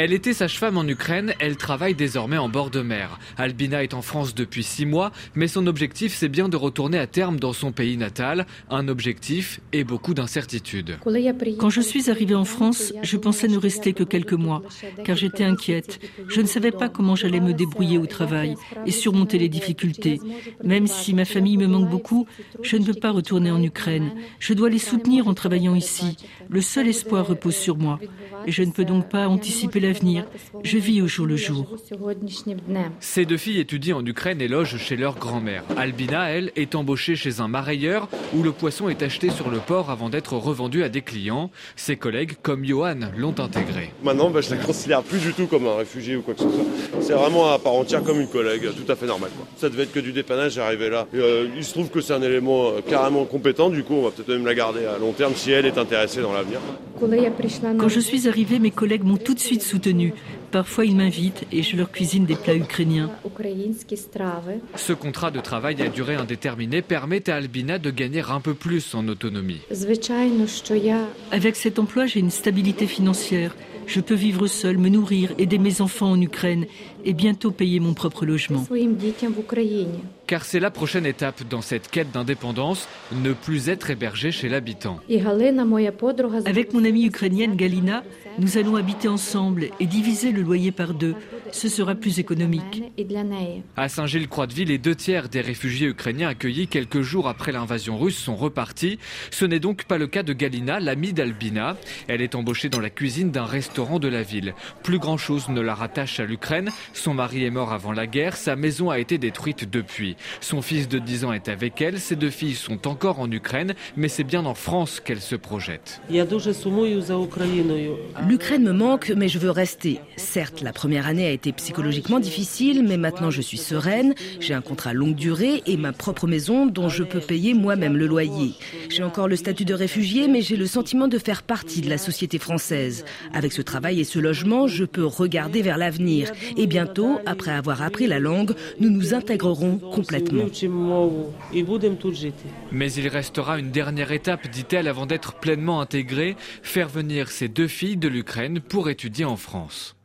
Elle était sage-femme en Ukraine, elle travaille désormais en bord de mer. Albina est en France depuis six mois, mais son objectif c'est bien de retourner à terme dans son pays natal. Un objectif et beaucoup d'incertitudes. Quand je suis arrivée en France, je pensais ne rester que quelques mois, car j'étais inquiète. Je ne savais pas comment j'allais me débrouiller au travail et surmonter les difficultés. Même si ma famille me manque beaucoup, je ne peux pas retourner en Ukraine. Je dois les soutenir en travaillant ici. Le seul espoir repose sur moi. Et je ne peux donc pas anticiper l'avenir. Je vis au jour le jour. Ces deux filles étudient en Ukraine et logent chez leur grand-mère. Albina, elle, est embauchée chez un marailleur où le poisson est acheté sur le port avant d'être revendu à des clients. Ses collègues, comme Johan, l'ont intégré. Maintenant, bah, je la considère plus du tout comme un réfugié ou quoi que ce soit. C'est vraiment à part entière comme une collègue, tout à fait normal. Ça devait être que du dépannage, j'arrivais là. Euh, il se trouve que c'est un élément euh, carrément compétent, du coup, on va peut-être même la garder à long terme si elle est intéressée dans l'avenir. Quand je suis arrivée, mes collègues m'ont tout de suite soutenue. Parfois, ils m'invitent et je leur cuisine des plats ukrainiens. Ce contrat de travail à durée indéterminée permet à Albina de gagner un peu plus en autonomie. Avec cet emploi, j'ai une stabilité financière. Je peux vivre seule, me nourrir, aider mes enfants en Ukraine et bientôt payer mon propre logement. Car c'est la prochaine étape dans cette quête d'indépendance, ne plus être hébergé chez l'habitant. Avec mon amie ukrainienne Galina, nous allons habiter ensemble et diviser le loyer par deux. Ce sera plus économique. À Saint-Gilles-Croix-de-Vie, les deux tiers des réfugiés ukrainiens accueillis quelques jours après l'invasion russe sont repartis. Ce n'est donc pas le cas de Galina, l'amie d'Albina. Elle est embauchée dans la cuisine d'un restaurant de la ville. Plus grand-chose ne la rattache à l'Ukraine. Son mari est mort avant la guerre, sa maison a été détruite depuis. Son fils de 10 ans est avec elle, ses deux filles sont encore en Ukraine, mais c'est bien en France qu'elle se projette. L'Ukraine me manque, mais je veux rester. Certes, la première année a été psychologiquement difficile, mais maintenant je suis sereine, j'ai un contrat longue durée et ma propre maison dont je peux payer moi-même le loyer. J'ai encore le statut de réfugié, mais j'ai le sentiment de faire partie de la société française. Avec ce travail et ce logement, je peux regarder vers l'avenir. Et bientôt, après avoir appris la langue, nous nous intégrerons complètement. Mais il restera une dernière étape, dit-elle, avant d'être pleinement intégrée, faire venir ses deux filles de l'Ukraine pour étudier en France.